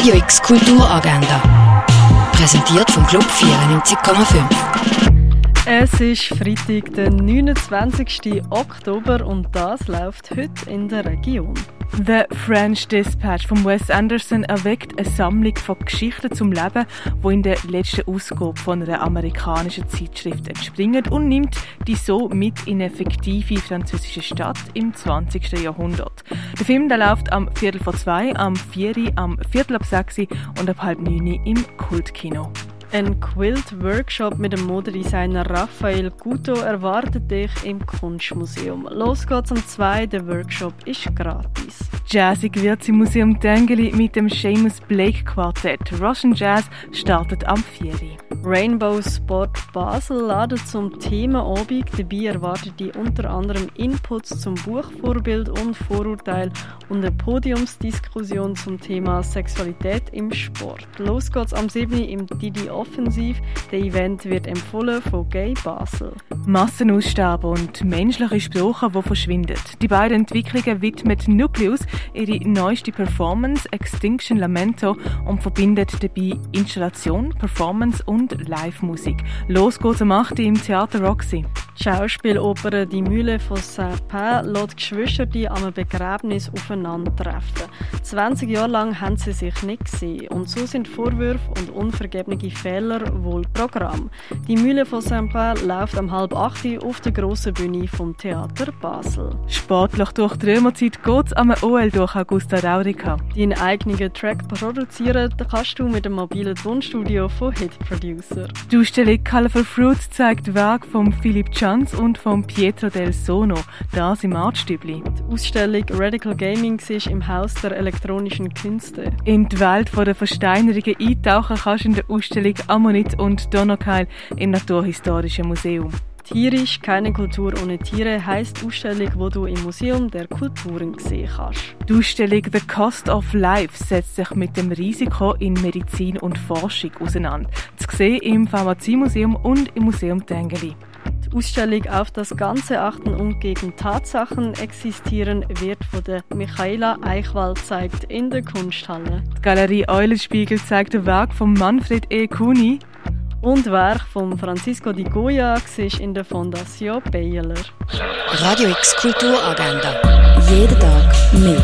Radio X Kulturagenda. Präsentiert vom Club 94,5. Es ist Freitag, der 29. Oktober und das läuft heute in der Region. The French Dispatch von Wes Anderson erweckt eine Sammlung von Geschichten zum Leben, wo in der letzten Ausgabe von einer amerikanischen Zeitschrift entspringen und nimmt die so mit in eine fiktive französische Stadt im 20. Jahrhundert. Der Film der läuft am Viertel vor zwei, am Vieri, am Viertel ab sechs und ab halb neun im Kultkino. Ein Quilt-Workshop mit dem Modedesigner Raphael Guto erwartet dich im Kunstmuseum. Los geht's um zwei, der Workshop ist gratis. Jazzig wird im Museum Dengeli mit dem Seamus Blake Quartett. Russian Jazz startet am 4. Rainbow Sport Basel ladet zum Thema Abend. Dabei erwartet die unter anderem Inputs zum Buchvorbild und Vorurteil und eine Podiumsdiskussion zum Thema Sexualität im Sport. Los geht's am 7. im Didi Offensiv. Der Event wird empfohlen von Gay Basel. Massenaussterben und menschliche Sprache, die verschwinden. Die beiden Entwicklungen widmet Nucleus ihre neueste Performance Extinction Lamento und verbindet dabei Installation, Performance und Live-Musik. Los geht's am 8. im Theater Roxy. Die Schauspieloper Die Mühle von Saint-Pin lässt Geschwister die am Begräbnis aufeinandertreffen. 20 Jahre lang haben sie sich nicht gesehen und so sind Vorwürfe und unvergebliche Fehler wohl Programm. Die Mühle von Saint-Pin läuft am halb acht auf der grossen Bühne vom Theater Basel. Sportlich durch die Römerzeit geht's am OL durch Augusta Raurica. Deinen eigenen Track produzieren kannst du mit dem mobilen Tonstudio von Hit Producer. Die Ausstellung Colorful Fruits zeigt Werk von Philipp Chanz und von Pietro del Sono, das im Artstübli. Die Ausstellung Radical Gaming ist im Haus der elektronischen Künste. In die Welt der Versteinerungen eintauchen kannst du in der Ausstellung Ammonit und Donaukeil im Naturhistorischen Museum. Tierisch, keine Kultur ohne Tiere heisst die Ausstellung, wo du im Museum der Kulturen sehen kannst. Die Ausstellung The Cost of Life setzt sich mit dem Risiko in Medizin und Forschung auseinander. Zu sehen im Pharmaziemuseum und im Museum Tengeli. Die Ausstellung auf das Ganze achten und gegen Tatsachen existieren wird von der Michaela Eichwald zeigt in der Kunsthalle. Die Galerie Eulenspiegel zeigt ein Werk von Manfred E. Kuni und Werk von Francisco di Goya war in der Fondation Baylor. Radio X Kulturagenda. Jeden Tag mehr.